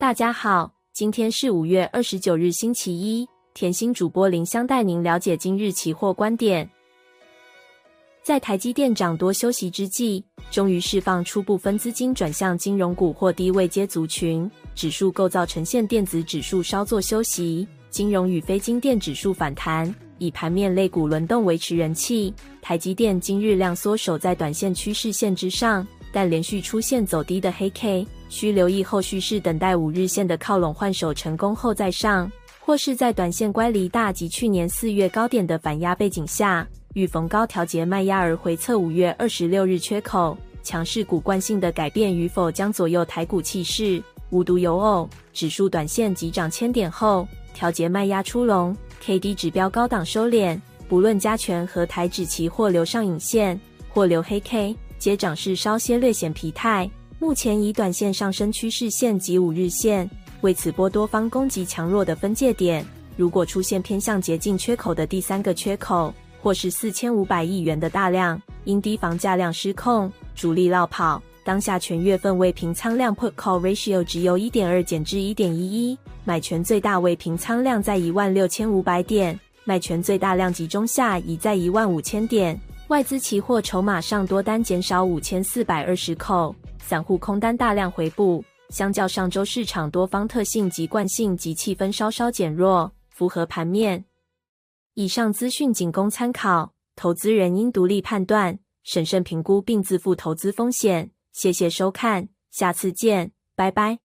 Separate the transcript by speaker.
Speaker 1: 大家好，今天是五月二十九日，星期一。甜心主播林香带您了解今日期货观点。在台积电涨多休息之际，终于释放出部分资金转向金融股或低位接族群，指数构造呈现电子指数稍作休息，金融与非金电指数反弹，以盘面类股轮动维持人气。台积电今日量缩守在短线趋势线之上，但连续出现走低的黑 K。需留意后续是等待五日线的靠拢换手成功后再上，或是在短线乖离大及去年四月高点的反压背景下，遇逢高调节卖压而回测五月二十六日缺口。强势股惯性的改变与否将左右台股气势，无独有偶，指数短线急涨千点后，调节卖压出笼，KD 指标高档收敛，不论加权和台指期或留上影线，或留黑 K，接涨势稍些略显疲态。目前以短线上升趋势线及五日线为此波多方攻击强弱的分界点。如果出现偏向接近缺口的第三个缺口，或是四千五百亿元的大量，因低房价量失控，主力落跑。当下全月份未平仓量 Put Call Ratio 只由一点二减至一点一一，买权最大未平仓量在一万六千五百点，卖权最大量集中下已在一万五千点。外资期货筹码上多单减少五千四百二十口。散户空单大量回补，相较上周市场多方特性及惯性及气氛稍稍减弱，符合盘面。以上资讯仅供参考，投资人应独立判断、审慎评估并自负投资风险。谢谢收看，下次见，拜拜。